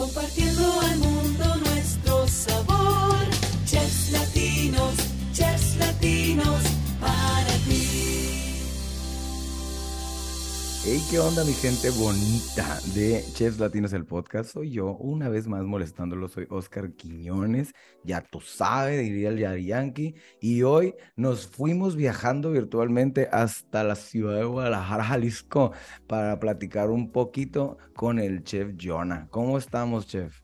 compartiendo ¿qué onda mi gente bonita de Chefs Latinos el podcast? Soy yo, una vez más molestándolo, soy Oscar Quiñones, ya tú sabes, diría el Yari Yankee, y hoy nos fuimos viajando virtualmente hasta la ciudad de Guadalajara, Jalisco, para platicar un poquito con el chef Jonah. ¿Cómo estamos, chef?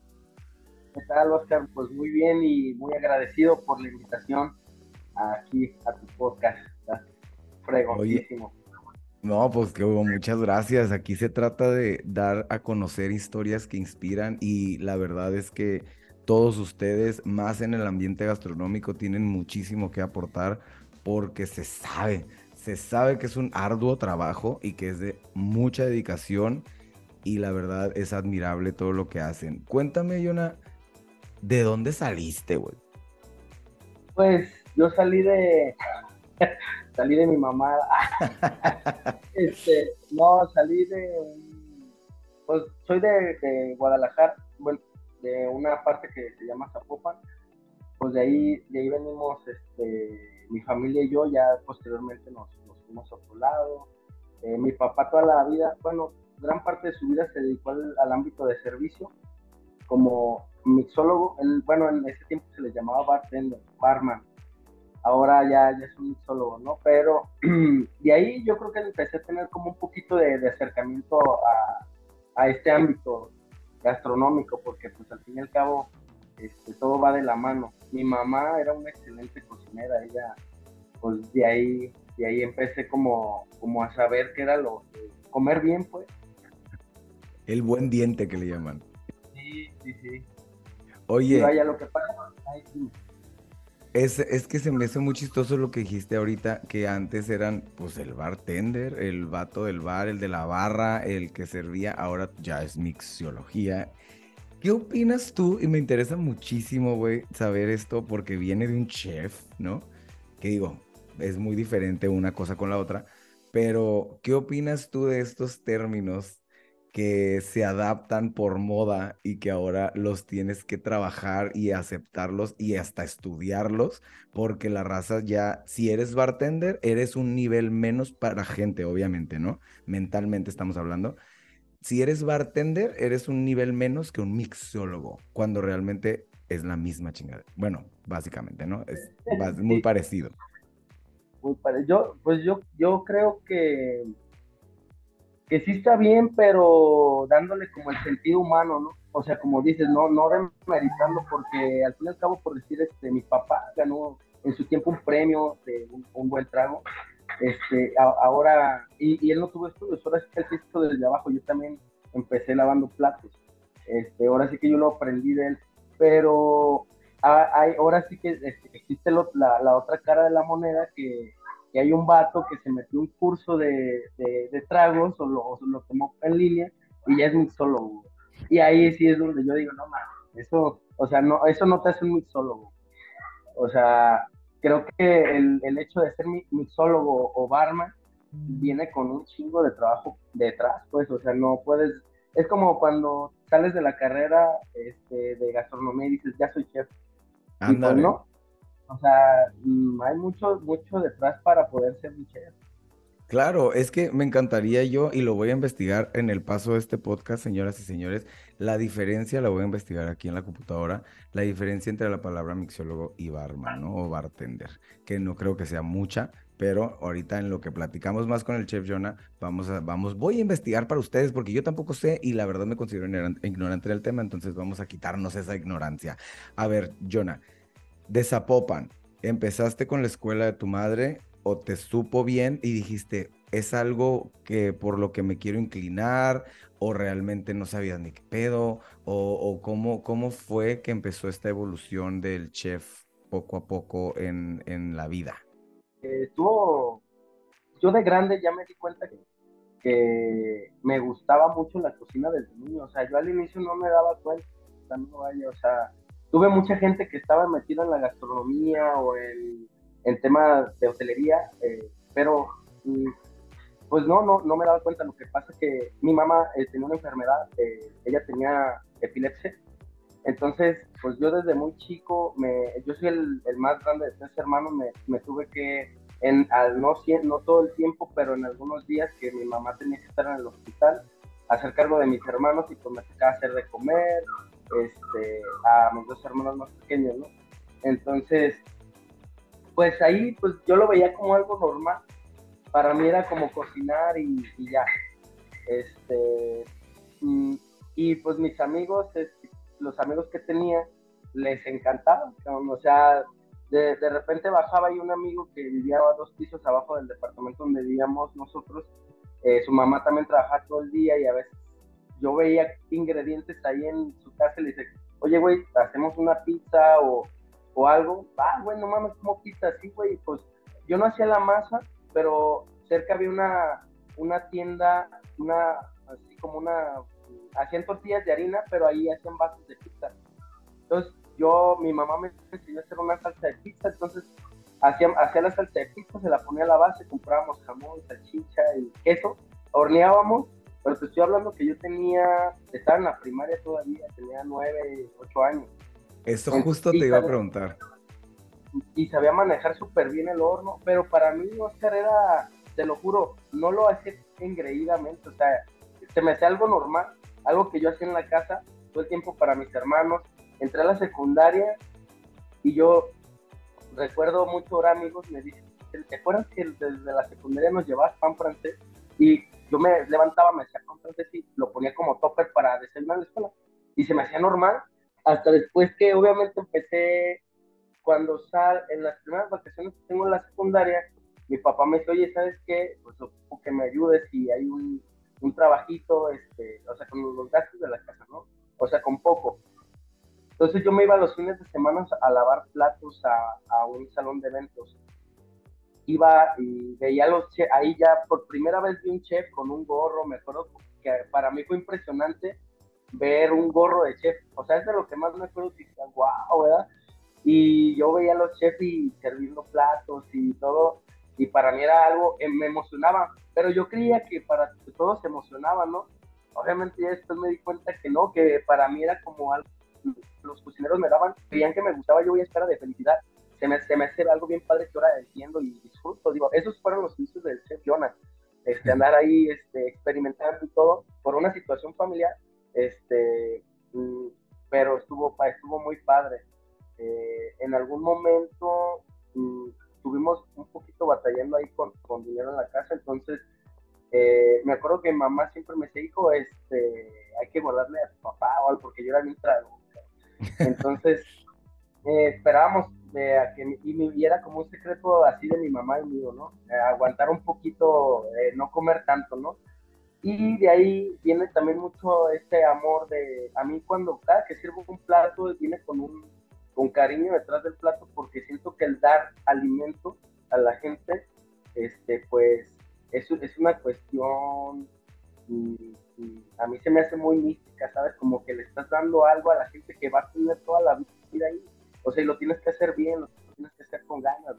¿Qué tal, Oscar? Pues muy bien y muy agradecido por la invitación aquí a tu podcast. Está fregoncísimo. No, pues que muchas gracias. Aquí se trata de dar a conocer historias que inspiran y la verdad es que todos ustedes, más en el ambiente gastronómico, tienen muchísimo que aportar porque se sabe, se sabe que es un arduo trabajo y que es de mucha dedicación y la verdad es admirable todo lo que hacen. Cuéntame, Yona, ¿de dónde saliste, güey? Pues yo salí de salí de mi mamá. este, no, salí de un, pues soy de, Guadalajara, bueno, de una parte que se llama Zapopan. Pues de ahí, de ahí venimos, este, mi familia y yo, ya posteriormente nos, fuimos a otro lado. Eh, mi papá toda la vida, bueno, gran parte de su vida se dedicó al, ámbito de servicio como mixólogo. bueno, en ese tiempo se le llamaba bartender, barman ahora ya, ya es un mixólogo, ¿no? Pero de ahí yo creo que empecé a tener como un poquito de, acercamiento a, a, este ámbito gastronómico, porque pues al fin y al cabo este, todo va de la mano. Mi mamá era una excelente cocinera, ella, pues de ahí, de ahí empecé como, como a saber qué era lo, comer bien, pues. El buen diente que le llaman. Sí, sí, sí. Oye. vaya, lo que pasa, es, es, que se me hace muy chistoso lo que dijiste ahorita, que antes eran pues el bartender, el vato del bar, el de la barra, el que servía, ahora ya es mixiología. ¿Qué opinas tú? Y me interesa muchísimo, güey, saber esto porque viene de un chef, ¿no? Que digo, es muy diferente una cosa con la otra, pero ¿qué opinas tú de estos términos que se adaptan por moda y que ahora los tienes que trabajar y aceptarlos y hasta estudiarlos, porque la raza ya, si eres bartender, eres un nivel menos para gente, obviamente, ¿no? Mentalmente estamos hablando. Si eres bartender, eres un nivel menos que un mixólogo, cuando realmente es la misma chingada. Bueno, básicamente, ¿no? Es, muy parecido. Muy parecido. Pues yo, yo creo que que sí está bien, pero dándole como el sentido humano, ¿no? O sea, como dices, no, no demeritando, porque al fin y al cabo, por decir, este, mi papá ganó en su tiempo un premio de un, buen trago, este, ahora, y, él no tuvo estudios, ahora sí que él hizo desde abajo, yo también empecé lavando platos, este, ahora sí que yo lo aprendí de él, pero hay, ahora sí que este, existe la, la otra cara de la moneda que hay un vato que se metió un curso de, de, tragos o lo, lo, tomó en línea y ya es mixólogo. Y ahí sí es donde yo digo, no mames, eso, o sea, no, eso no te hace un mixólogo. O sea, creo que el, el hecho de ser mixólogo o barman viene con un chingo de trabajo detrás, pues, o sea, no puedes, es como cuando sales de la carrera este, de gastronomía y dices, ya soy chef. Y pues no, o sea, mm, hay mucho, mucho detrás para poder ser chef. Claro, es que me encantaría yo, y lo voy a investigar en el paso de este podcast, señoras y señores, la diferencia la voy a investigar aquí en la computadora, la diferencia entre la palabra mixiólogo y barman, ¿no? O bartender, que no creo que sea mucha, pero ahorita en lo que platicamos más con el chef Jonah, vamos a, vamos, voy a investigar para ustedes, porque yo tampoco sé y la verdad me considero ignorante del tema, entonces vamos a quitarnos esa ignorancia. A ver, Jonah, de Zapopan, ¿empezaste con la escuela de tu madre o te supo bien y dijiste, es algo que por lo que me quiero inclinar o realmente no sabías ni qué pedo o, cómo, cómo fue que empezó esta evolución del chef poco a poco en, en la vida? Estuvo, yo de grande ya me di cuenta que, que, me gustaba mucho la cocina desde niño, o sea, yo al inicio no me daba cuenta, no vaya, o sea, tuve mucha gente que estaba metida en la gastronomía o en, en temas de hotelería, eh, pero mm, pues no, no, no me daba cuenta. Lo que pasa es que mi mamá eh, tenía una enfermedad, eh, ella tenía epilepsia. Entonces, pues yo desde muy chico, me, yo soy el, el más grande de tres hermanos, me, me tuve que, en, al no, no todo el tiempo, pero en algunos días que mi mamá tenía que estar en el hospital, hacer cargo de mis hermanos y pues me tocaba hacer de comer, este, a mis dos hermanos más pequeños. Entonces, pues ahí pues yo lo veía como algo normal. Para mí era como cocinar y, ya. Este, y, y, pues mis amigos, este, los amigos que tenía, les encantaba. O sea, de, de, repente bajaba y un amigo que vivía a dos pisos abajo del departamento donde vivíamos nosotros, eh, su mamá también trabajaba todo el día y a veces yo veía ingredientes ahí en su casa y le dice, oye, güey, hacemos una pizza o, o algo. Ah, güey, no mames, como pizza así, güey. Pues yo no hacía la masa, pero cerca había una, una tienda, una, así como una, hacían tortillas de harina, pero ahí hacían vasos de pizza. Entonces, yo, mi mamá me enseñó a hacer una salsa de pizza, entonces hacía, hacía la salsa de pizza, se la ponía a la base, comprábamos jamón, salchicha y queso, horneábamos, pero te estoy hablando que yo tenía, estaba en la primaria todavía, tenía nueve, ocho años. Eso justo te iba a preguntar. Y sabía manejar súper bien el horno, pero para mí Oscar era, te lo juro, no lo hacía engreídamente, o sea, se me hacía algo normal, algo que yo hacía en la casa todo el tiempo para mis hermanos. Entré a la secundaria y yo recuerdo mucho ahora amigos me dicen, ¿te acuerdas que desde la secundaria nos llevabas pan francés? Y yo me levantaba, me hacía pan francés y lo ponía como topper para desayunar en la escuela. Y se me hacía normal hasta después que obviamente empecé, cuando sal, en las primeras vacaciones que tengo en la secundaria, mi papá me dice, oye, ¿sabes qué? Pues ocupo que me ayudes y hay un, un trabajito, este, o sea, con los gastos de la casa, ¿no? O sea, con poco. Entonces yo me iba los fines de semana a lavar platos a, a un salón de eventos. Iba y veía los chefs, ahí ya por primera vez vi un chef con un gorro, me acuerdo que para mí fue impresionante ver un gorro de chef. O sea, es de lo que más me acuerdo que wow, ¿verdad? Y yo veía a los chefs y serviendo platos y todo, y para mí era algo, eh, me emocionaba, pero yo creía que para todos se emocionaba, ¿no? Obviamente ya después me di cuenta que no, que para mí era como algo, los cocineros me daban, creían que me gustaba, yo voy a esperar de felicidad. Se me, se me hace algo bien padre que ahora entiendo y disfruto. Digo, esos fueron los inicios del chef Jonas. Este, andar ahí este, experimentando y todo por una situación familiar este, mm, pero estuvo, estuvo muy padre. Eh, en algún momento mm, estuvimos un poquito batallando ahí con, con dinero en la casa, entonces eh, me acuerdo que mamá siempre me decía, hijo, este, hay que guardarle a tu papá o algo, porque yo era bien trago. Entonces, eh, esperábamos de a que, y, era como un secreto así de mi mamá y mío, ¿no? aguantar un poquito, no comer tanto, ¿no? Y de ahí viene también mucho este amor de, a mí cuando cada que sirvo un plato viene con un con cariño detrás del plato porque siento que el dar alimento a la gente, este, pues es, es una cuestión, y, y a mí se me hace muy mística, ¿sabes? Como que le estás dando algo a la gente que va a tener toda la vida ahí. O sea, y lo tienes que hacer bien, lo tienes que hacer con ganas.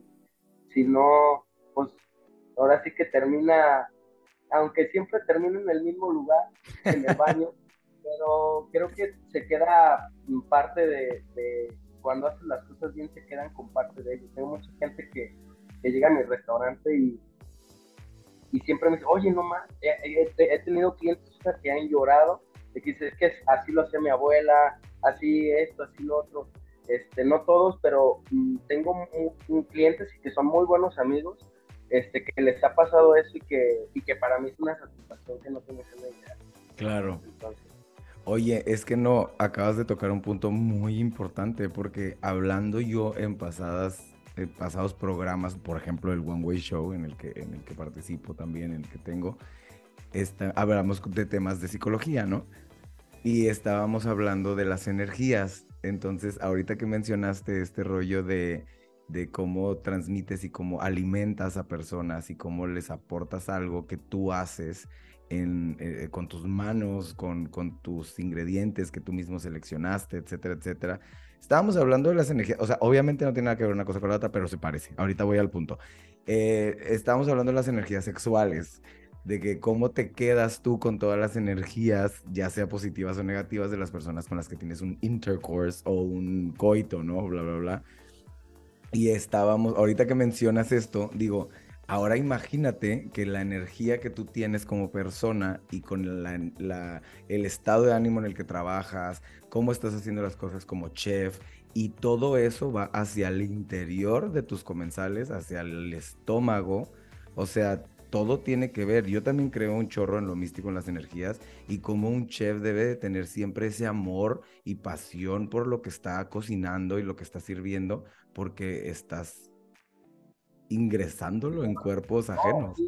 Si no, pues ahora sí que termina aunque siempre termino en el mismo lugar, en el baño, pero creo que se queda parte de, de, cuando haces las cosas bien, se quedan con parte de ellos. Tengo mucha gente que, que llega a mi restaurante y, y siempre me dice, oye, no más, he, he, he, tenido clientes que han llorado, de que dice, es que así lo hacía mi abuela, así esto, así lo otro. Este, no todos, pero mm, tengo un, un clientes que son muy buenos amigos este, que les ha pasado eso y que, y que para mí es una satisfacción que no tienes una idea. Claro. Entonces, Oye, es que no, acabas de tocar un punto muy importante porque hablando yo en pasadas, en pasados programas, por ejemplo el One Way Show en el que, en el que participo también, en el que tengo, esta, hablamos de temas de psicología, ¿no? Y estábamos hablando de las energías. Entonces, ahorita que mencionaste este rollo de, de cómo transmites y cómo alimentas a personas y cómo les aportas algo que tú haces en, eh, con tus manos, con, con tus ingredientes que tú mismo seleccionaste, etcétera, etcétera. Estábamos hablando de las energías, o sea, obviamente no tiene nada que ver una cosa con la otra, pero se parece. Ahorita voy al punto. Eh, estábamos hablando de las energías sexuales. De que cómo te quedas tú con todas las energías, ya sea positivas o negativas, de las personas con las que tienes un intercourse o un coito, ¿no? Bla, bla, bla. Y estábamos, ahorita que mencionas esto, digo, ahora imagínate que la energía que tú tienes como persona y con la, la, el estado de ánimo en el que trabajas, cómo estás haciendo las cosas como chef, y todo eso va hacia el interior de tus comensales, hacia el estómago, o sea, todo tiene que ver. Yo también creo un chorro en lo místico, en las energías, y como un chef debe de tener siempre ese amor y pasión por lo que está cocinando y lo que está sirviendo, porque estás ingresándolo en cuerpos ajenos.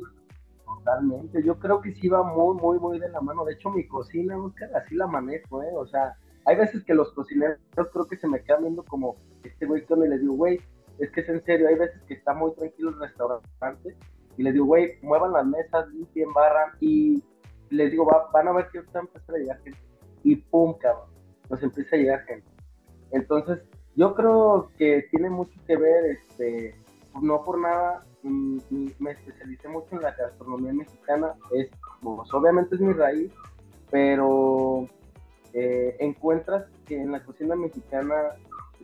Totalmente, yo creo que sí va muy, muy, muy de la mano. De hecho, mi cocina, Oscar, así la manejo, ¿eh? O sea, hay veces que los cocineros creo que se me quedan viendo como este güey que le digo, güey, es que es en serio, hay veces que está muy tranquilo el restaurante y les digo, güey, muevan las mesas, limpien, barran y les digo, van a ver que está empezando a llegar gente y pum, cabrón, nos empieza a llegar gente. Entonces, yo creo que tiene mucho que ver, este, no por nada, mm, me especialicé mucho en la gastronomía mexicana, es, pues, obviamente es mi raíz, pero eh, encuentras que en la cocina mexicana,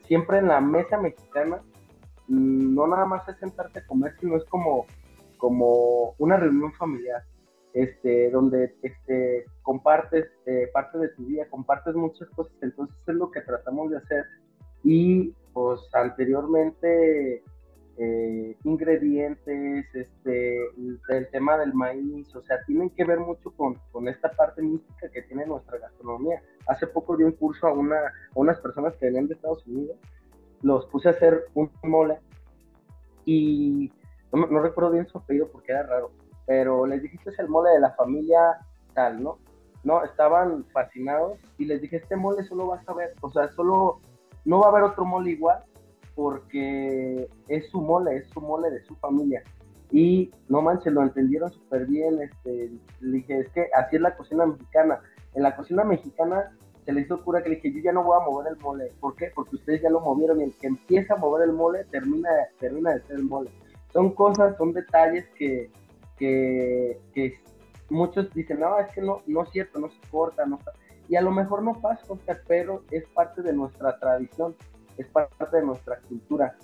siempre en la mesa mexicana, mm, no nada más es sentarte a comer, sino es como, como una reunión familiar, este, donde este, compartes eh, parte de tu día, compartes muchas cosas, entonces es lo que tratamos de hacer. Y pues anteriormente eh, ingredientes, este, el, tema del maíz, o sea, tienen que ver mucho con, con, esta parte mística que tiene nuestra gastronomía. Hace poco di un curso a, una, a unas personas que venían de Estados Unidos, los puse a hacer un mole y no, recuerdo bien su apellido porque era raro, pero les dije, este es el mole de la familia tal, ¿no? No, estaban fascinados y les dije, este mole solo vas a ver, o sea, solo, no va a haber otro mole igual porque es su mole, es su mole de su familia. Y no manches, lo entendieron súper bien. Este, le dije, es que así es la cocina mexicana. En la cocina mexicana se les hizo cura que le dije, yo ya no voy a mover el mole. ¿Por qué? Porque ustedes ya lo movieron y el que empieza a mover el mole termina, termina de ser el mole. Son cosas, son detalles que, que, que muchos dicen, no, es que no, no es cierto, no se corta, no Y a lo mejor no pasa, pero es parte de nuestra tradición es parte de nuestra cultura.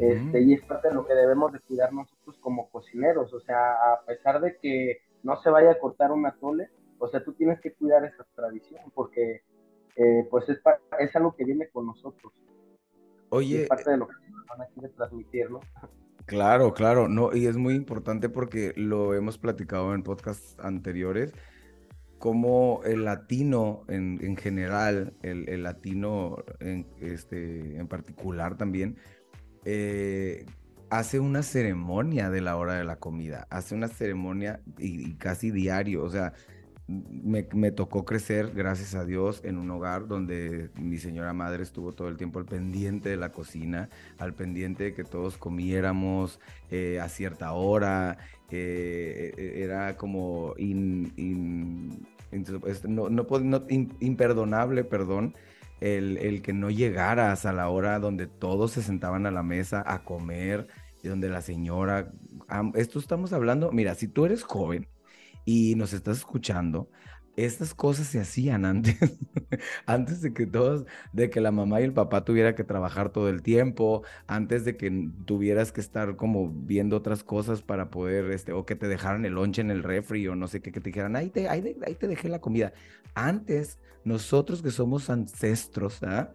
este, y es parte de lo que debemos de cuidar nosotros como cocineros. O sea, a pesar de que no se vaya a cortar un atole, o sea, tú tienes que cuidar esa tradición porque eh, pues es, es algo que viene con nosotros. Oye, es parte de lo que van a transmitir, ¿no? Claro, claro, no, y es muy importante porque lo hemos platicado en podcasts anteriores cómo el latino en, general, el, latino en, este, en particular también, eh, hace una ceremonia de la hora de la comida, hace una ceremonia y, casi diario, o sea, me, tocó crecer, gracias a Dios, en un hogar donde mi señora madre estuvo todo el tiempo al pendiente de la cocina, al pendiente de que todos comiéramos eh, a cierta hora. Eh, era como in, no, no, no imperdonable, perdón, el, el, que no llegaras a la hora donde todos se sentaban a la mesa a comer donde la señora, esto estamos hablando, mira, si tú eres joven y nos estás escuchando, estas cosas se hacían antes, antes de que todos, de que la mamá y el papá tuviera que trabajar todo el tiempo, antes de que tuvieras que estar como viendo otras cosas para poder, este, o que te dejaran el lonche en el refri o no sé qué, que te dijeran, ahí te, ahí, te dejé la comida. Antes, nosotros que somos ancestros, ¿ah?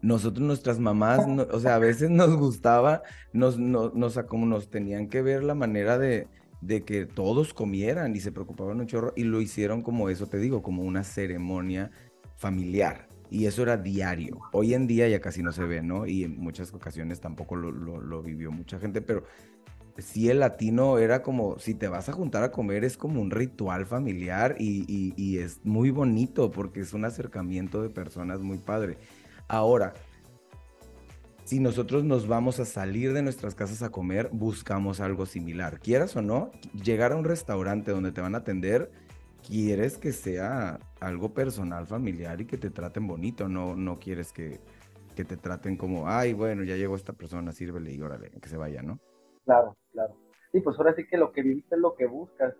nosotros, nuestras mamás, o sea, a veces nos gustaba, nos, nos, nos, como nos tenían que ver la manera de, de que todos comieran y se preocupaban un chorro y lo hicieron como eso, te digo, como una ceremonia familiar. Y eso era diario. Hoy en día ya casi no se ve, ¿no? Y en muchas ocasiones tampoco lo, lo, vivió mucha gente, pero sí el latino era como, si te vas a juntar a comer, es como un ritual familiar y, y, y es muy bonito porque es un acercamiento de personas muy padre. Ahora, si nosotros nos vamos a salir de nuestras casas a comer, buscamos algo similar. Quieras o no, llegar a un restaurante donde te van a atender, quieres que sea algo personal, familiar y que te traten bonito, no, no quieres que, que te traten como, ay, bueno, ya llegó esta persona, sírvele y órale, que se vaya, ¿no? Claro, claro. Sí, pues ahora sí que lo que viviste es lo que buscas.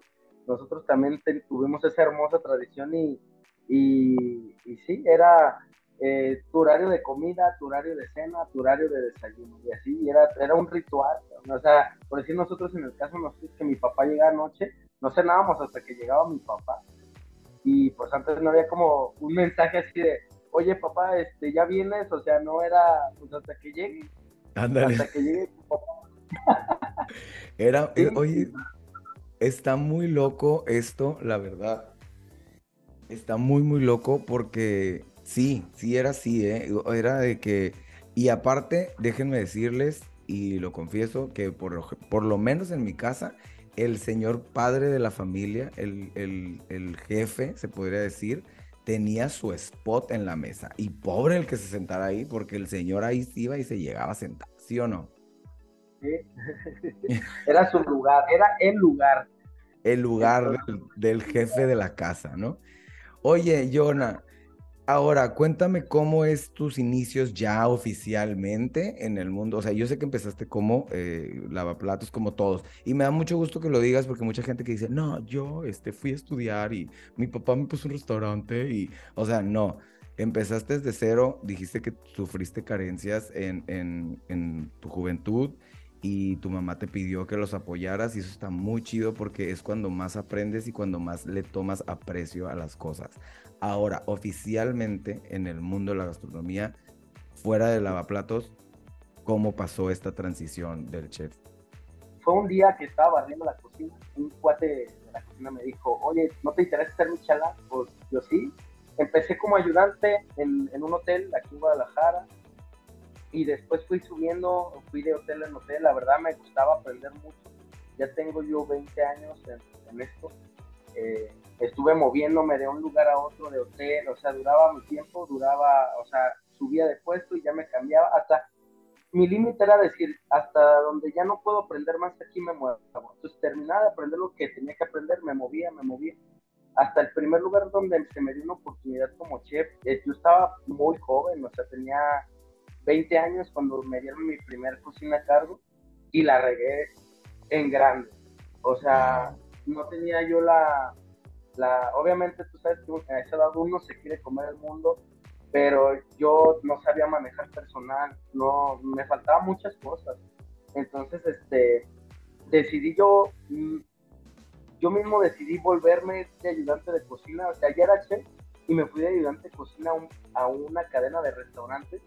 nosotros también tuvimos esa hermosa tradición y, y, y sí, era eh, tu horario de comida, tu horario de cena, tu horario de desayuno, y así, era, era un ritual, o sea, por decir nosotros en el caso nosotros que mi papá llegaba anoche, no cenábamos hasta que llegaba mi papá, y pues antes no había como un mensaje así de, oye papá, este, ya vienes, o sea, no era, pues hasta que llegue, Ándale. hasta que llegue tu papá. Era, Sí. oye, está muy loco esto, la verdad. Está muy, muy loco porque sí, sí era así, ¿eh? Era de que, y aparte, déjenme decirles, y lo confieso, que por, lo- por lo menos en mi casa, el señor padre de la familia, el, el- el jefe, se podría decir, tenía su spot en la mesa. Y pobre el que se sentara ahí, porque el señor ahí se iba y se llegaba a sentar, ¿sí o no? ¿sí? era su lugar, era el lugar. el lugar del, del jefe de la casa, ¿no? Oye, Jonah, ahora cuéntame cómo es tus inicios ya oficialmente en el mundo. O sea, yo sé que empezaste como eh, lavaplatos, como todos, y me da mucho gusto que lo digas porque mucha gente que dice, no, yo este, fui a estudiar y mi papá me puso un restaurante y, o sea, no. Empezaste desde cero, dijiste que sufriste carencias en, en, en tu juventud y tu mamá te pidió que los apoyaras y eso está muy chido porque es cuando más aprendes y cuando más le tomas aprecio a las cosas. Ahora, oficialmente en el mundo de la gastronomía, fuera de lavaplatos, ¿cómo pasó esta transición del chef? Fue un día que estaba barriendo la cocina, un cuate de la cocina me dijo, oye, ¿no te interesa ser michala? Pues yo sí. Empecé como ayudante en, un hotel aquí en Guadalajara y después fui subiendo, fui de hotel en hotel, la verdad me gustaba aprender mucho. Ya tengo yo 20 años en, en esto. Eh, estuve moviéndome de un lugar a otro de hotel, o sea, duraba mi tiempo, duraba, o sea, subía de puesto y ya me cambiaba, hasta mi límite era decir, hasta donde ya no puedo aprender más aquí me muevo. Entonces terminaba de aprender lo que tenía que aprender, me movía, me movía. Hasta el primer lugar donde se me dio una oportunidad como chef, eh, yo estaba muy joven, o sea, tenía 20 años cuando me dieron mi primer cocina a cargo y la regué en grande. O sea, no tenía yo la, obviamente tú sabes que a esa edad uno se quiere comer el mundo, pero yo no sabía manejar personal, no, me faltaban muchas cosas. Entonces, este, decidí yo, mm, yo mismo decidí volverme de ayudante de cocina, o sea, ya era chef y me fui de ayudante de cocina a, un- a una cadena de restaurantes,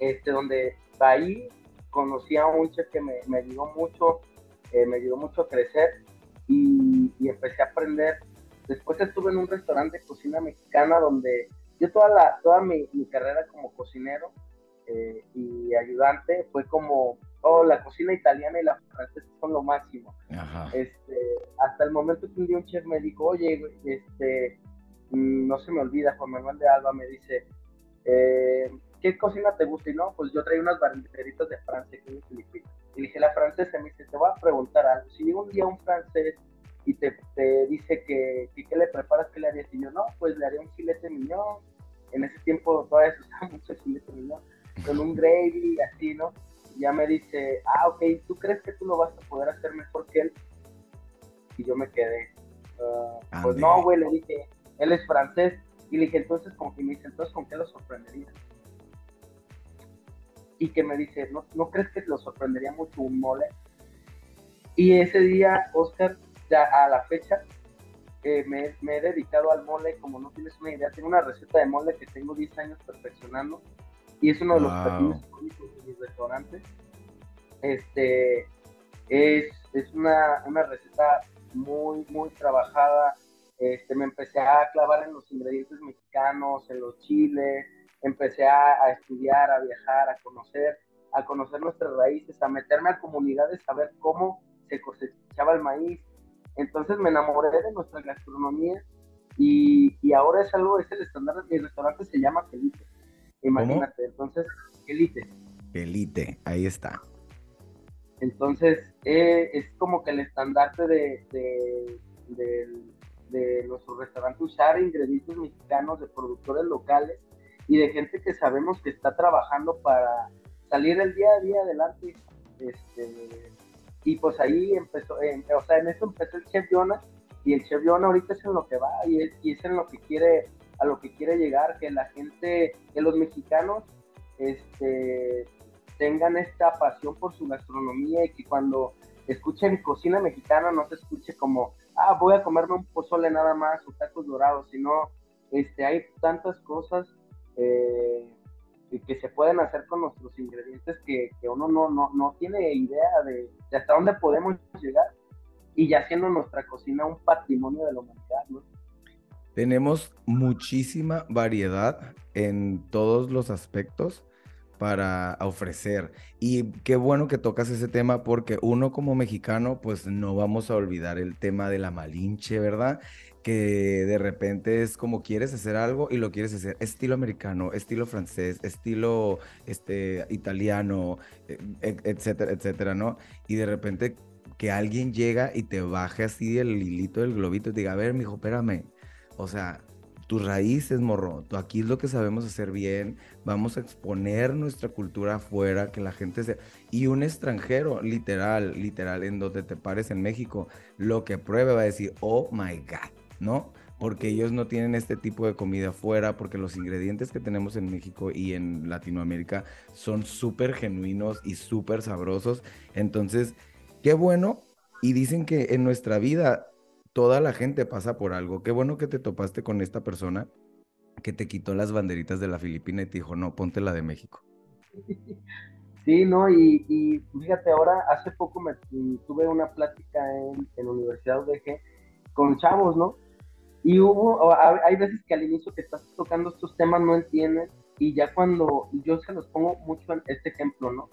este, donde ahí conocí a un chef que me, me ayudó mucho, eh, me ayudó mucho a crecer y, y empecé a aprender. Después estuve en un restaurante de cocina mexicana donde yo toda, la, toda mi, mi carrera como cocinero eh, y ayudante fue como, oh, la cocina italiana y la francesa son lo máximo. Ajá. Este, hasta el momento que un día un chef me dijo, oye, este, mm, no se me olvida, Juan Manuel de Alba me dice, eh, ¿qué cocina te gusta? Y no, pues yo traía unas banderitas de Francia que Filipinas. Y dije, la francesa, me dice, te voy a preguntar algo. Si llega un día un francés y te, te dice que, que qué le preparas, ¿qué le harías? Y yo, no, pues le haría un filete miñón. En ese tiempo todavía se usaba mucho el filete miñón. Con un gravy y así, ¿no? Y ya me dice, ah, ok, ¿tú crees que tú lo vas a poder hacer mejor que él? Y yo me quedé, "Ah, pues no, güey, le dije, él es francés. Y le dije, entonces, con que me dice, entonces, ¿con qué lo sorprendería? Y que me dice, ¿no, ¿no crees que lo sorprendería mucho un mole? Y ese día, Oscar, ya a la fecha, eh, me, me he dedicado al mole, como no tienes una idea, tengo una receta de mole que tengo 10 años perfeccionando y es uno de los Wow. platillos icónicos de mis restaurantes. Este, es, es una, una receta muy, muy trabajada. Este, me empecé a clavar en los ingredientes mexicanos, en los chiles, empecé a, a estudiar, a viajar, a conocer, a conocer nuestras raíces, a meterme a comunidades, a ver cómo se cosechaba el maíz. Entonces me enamoré de nuestra gastronomía y, y ahora es algo, es el estándar. Mi restaurante se llama Elite. Imagínate, entonces, Elite. Elite, ahí está. Entonces, eh, es como que el estandarte de, de, de, de nuestro restaurante usar ingredientes mexicanos, de productores locales y de gente que sabemos que está trabajando para salir el día a día adelante. Este, y pues ahí empezó, o sea, en eso empezó el Chef y el Chef ahorita es en lo que va y es, y es en lo que quiere, a lo que quiere llegar, que la gente, que los mexicanos, este, tengan esta pasión por su gastronomía y que cuando escuchen cocina mexicana no se escuche como, ah, voy a comerme un pozole nada más o tacos dorados, sino este, hay tantas cosas eh, que se pueden hacer con nuestros ingredientes que, uno no, no, no, tiene idea de, hasta dónde podemos llegar y ya haciendo nuestra cocina un patrimonio de la humanidad, ¿no? Tenemos muchísima variedad en todos los aspectos para ofrecer. Y qué bueno que tocas ese tema porque uno como mexicano, pues no vamos a olvidar el tema de la malinche, ¿verdad? Que de repente es como quieres hacer algo y lo quieres hacer estilo americano, estilo francés, estilo este, italiano, e, e, etcétera, etcétera, ¿no? Y de repente que alguien llega y te baje así el hilito del globito y diga, a ver, mijo, espérame. O sea, tus raíces, morro. Aquí es lo que sabemos hacer bien. Vamos a exponer nuestra cultura afuera, que la gente se... Y un extranjero, literal, literal, en donde te pares en México, lo que pruebe va a decir, oh my God, ¿no? Porque ellos no tienen este tipo de comida afuera, porque los ingredientes que tenemos en México y en Latinoamérica son súper genuinos y súper sabrosos. Entonces, qué bueno. Y dicen que en nuestra vida toda la gente pasa por algo. Qué bueno que te topaste con esta persona que te quitó las banderitas de la Filipina y te dijo, no, ponte la de México. Sí, no, y, fíjate, ahora hace poco me tuve una plática en, en la Universidad UDG con chavos, ¿no? Y hubo, hay veces que al inicio que estás tocando estos temas no entiendes y ya cuando yo se los pongo mucho en este ejemplo, ¿no?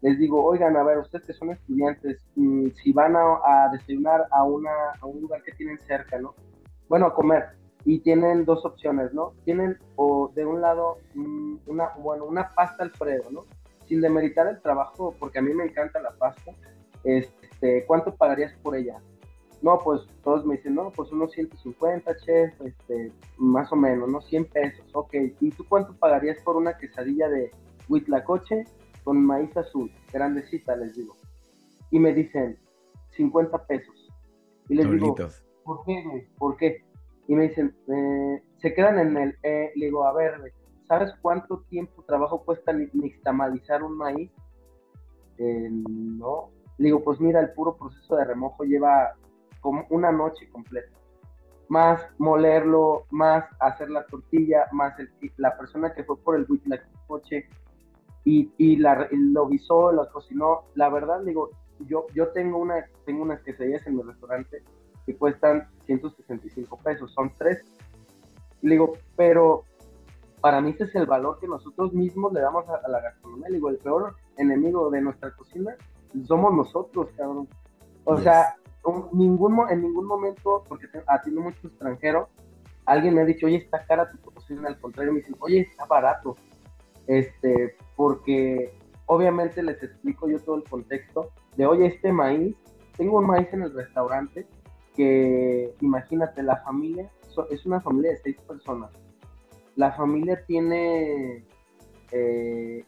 les digo, oigan, a ver, ustedes que son estudiantes, mm, si van a, desayunar a, una, a un lugar que tienen cerca, ¿no? Bueno, a comer, y tienen dos opciones, ¿no? Tienen o de un lado mm, una, bueno, una pasta Alfredo, ¿no? Sin demeritar el trabajo, porque a mí me encanta la pasta, este, ¿cuánto pagarías por ella? No, pues todos me dicen, no, pues unos 150, chef, este, más o menos, ¿no? 100 pesos, ok. ¿Y tú cuánto pagarías por una quesadilla de huitlacoche con maíz azul, grandecita, les digo. Y me dicen, 50 pesos. Y les digo, ¿por qué, ¿Por qué? Y me dicen, eh, se quedan en el, eh, le digo, a ver, ¿sabes cuánto tiempo trabajo cuesta nixtamalizar un maíz? Eh, no. Le digo, pues mira, el puro proceso de remojo lleva como una noche completa. Más molerlo, más hacer la tortilla, más la persona que fue por el coche y, y la, lo visó, lo cocinó. La verdad, digo, yo, yo tengo, una, tengo unas quesadillas en mi restaurante que cuestan 165 pesos, son tres. Le digo, pero para mí ese es el valor que nosotros mismos le damos a, la gastronomía. Le digo, el peor enemigo de nuestra cocina somos nosotros, cabrón. O sea, ningún, en ningún momento, porque atiendo mucho extranjero, alguien me ha dicho, oye, está cara tu cocina, al contrario, me dicen, oye, está barato este, porque obviamente les explico yo todo el contexto de, oye, este maíz, tengo un maíz en el restaurante que, imagínate, la familia, es una familia de seis personas. La familia tiene eh,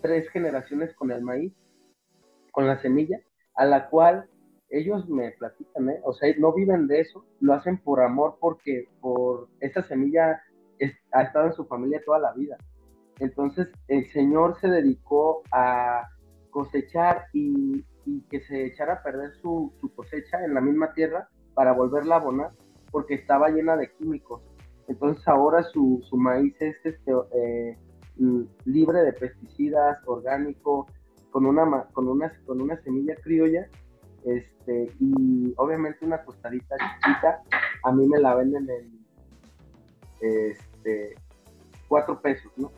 tres generaciones con el maíz, con la semilla, a la cual ellos me platican, ¿eh? o sea, no viven de eso, lo hacen por amor porque por esa semilla ha estado en su familia toda la vida. Entonces el Señor se dedicó a cosechar y, que se echara a perder su, cosecha en la misma tierra para volverla a abonar porque estaba llena de químicos. Entonces ahora su, maíz es este, eh, libre de pesticidas, orgánico, con una, con una, con una semilla criolla este, y obviamente una costadita chiquita. A mí me la venden en, este, cuatro pesos, ¿no?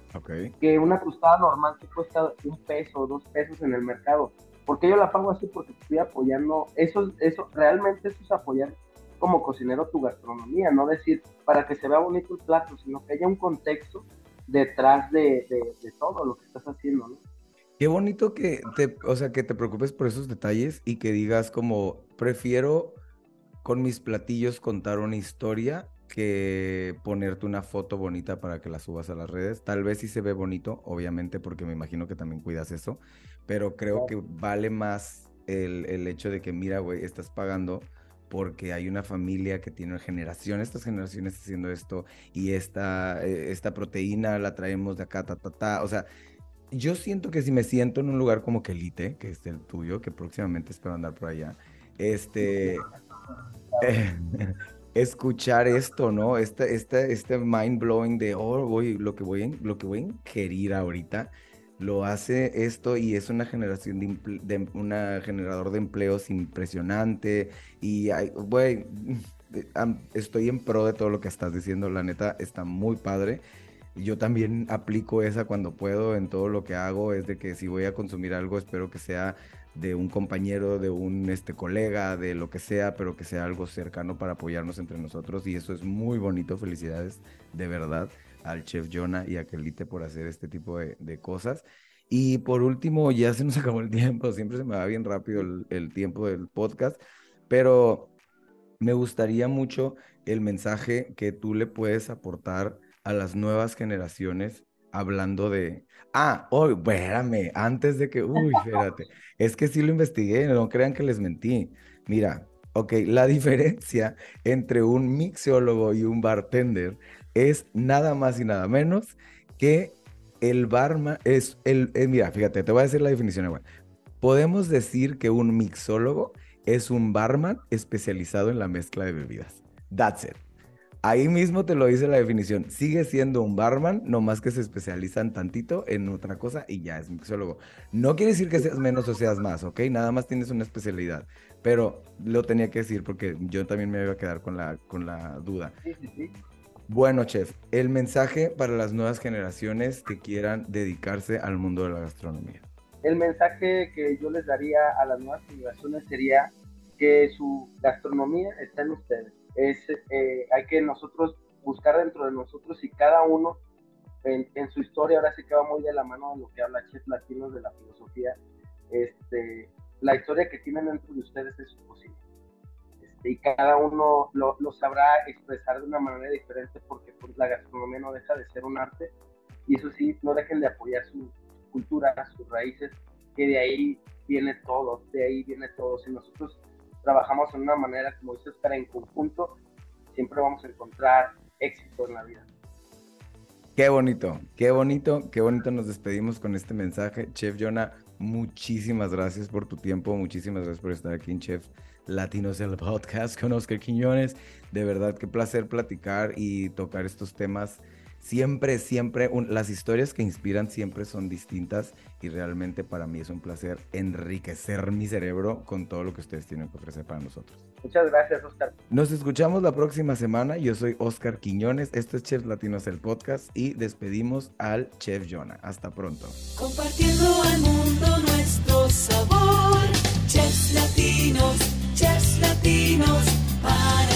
Que una tostada normal te cuesta un peso o dos pesos en el mercado. porque yo la pago así? Porque estoy apoyando, eso, eso, realmente eso es apoyar como cocinero tu gastronomía, no decir para que se vea bonito el plato, sino que haya un contexto detrás de, de, todo lo que estás haciendo, ¿no? Qué bonito que te, o sea, que te preocupes por esos detalles y que digas como, prefiero con mis platillos contar una historia que ponerte una foto bonita para que la subas a las redes. Tal vez sí se ve bonito, obviamente, porque me imagino que también cuidas eso, pero creo que vale más el, el hecho de que, mira, güey, estás pagando porque hay una familia que tiene generaciones, estas generaciones haciendo esto y esta, eh, esta proteína la traemos de acá, ta, ta, ta. O sea, yo siento que si me siento en un lugar como que Elite, que es el tuyo, que próximamente espero andar por allá, este, escuchar esto, ¿no? Este, este, este mind blowing de, oh, lo que voy, lo que voy a ingerir ahorita, lo hace esto y es una generación de, de generador de empleos impresionante y güey estoy en pro de todo lo que estás diciendo la neta está muy padre yo también aplico esa cuando puedo en todo lo que hago es de que si voy a consumir algo espero que sea de un compañero de un este colega de lo que sea pero que sea algo cercano para apoyarnos entre nosotros y eso es muy bonito felicidades de verdad al chef Jonah y a Kelite por hacer este tipo de, cosas. Y por último, ya se nos acabó el tiempo, siempre se me va bien rápido el, tiempo del podcast, pero me gustaría mucho el mensaje que tú le puedes aportar a las nuevas generaciones hablando de... Ah, oh, espérame, antes de que... Uy, espérate. Es que sí lo investigué, no crean que les mentí. Mira, ok, la diferencia entre un mixólogo y un bartender es nada más y nada menos que el barman es el, eh, mira, fíjate, te voy a decir la definición igual. Podemos decir que un mixólogo es un barman especializado en la mezcla de bebidas. That's it. Ahí mismo te lo dice la definición. Sigue siendo un barman, no más que se especializan tantito en otra cosa y ya es mixólogo. No quiere decir que seas menos o seas más, ¿ok? Nada más tienes una especialidad. Pero lo tenía que decir porque yo también me iba a quedar con la, con la duda. Sí, sí, sí. Bueno, chef, el mensaje para las nuevas generaciones que quieran dedicarse al mundo de la gastronomía. El mensaje que yo les daría a las nuevas generaciones sería que su gastronomía está en ustedes. Es, eh, hay que nosotros buscar dentro de nosotros y cada uno en, su historia, ahora sí que va muy de la mano de lo que habla Chef Latinos de la filosofía, este, la historia que tienen dentro de ustedes es posible y cada uno lo, sabrá expresar de una manera diferente porque pues, la gastronomía no deja de ser un arte y eso sí, no dejen de apoyar su cultura, sus raíces, que de ahí viene todo, de ahí viene todo. Si nosotros trabajamos en una manera, como dice Oscar, en conjunto, siempre vamos a encontrar éxito en la vida. Qué bonito, qué bonito, qué bonito nos despedimos con este mensaje. Chef Jonah, muchísimas gracias por tu tiempo, muchísimas gracias por estar aquí en Chef Latinos el Podcast con Oscar Quiñones. De verdad, qué placer platicar y tocar estos temas siempre, siempre, las historias que inspiran siempre son distintas y realmente para mí es un placer enriquecer mi cerebro con todo lo que ustedes tienen que ofrecer para nosotros. Muchas gracias, Oscar. Nos escuchamos la próxima semana. Yo soy Oscar Quiñones. Esto es Chefs Latinos, el podcast, y despedimos al Chef Jonah. Hasta pronto. Compartiendo al mundo nuestro sabor, Chefs Latinos, Chefs Latinos, para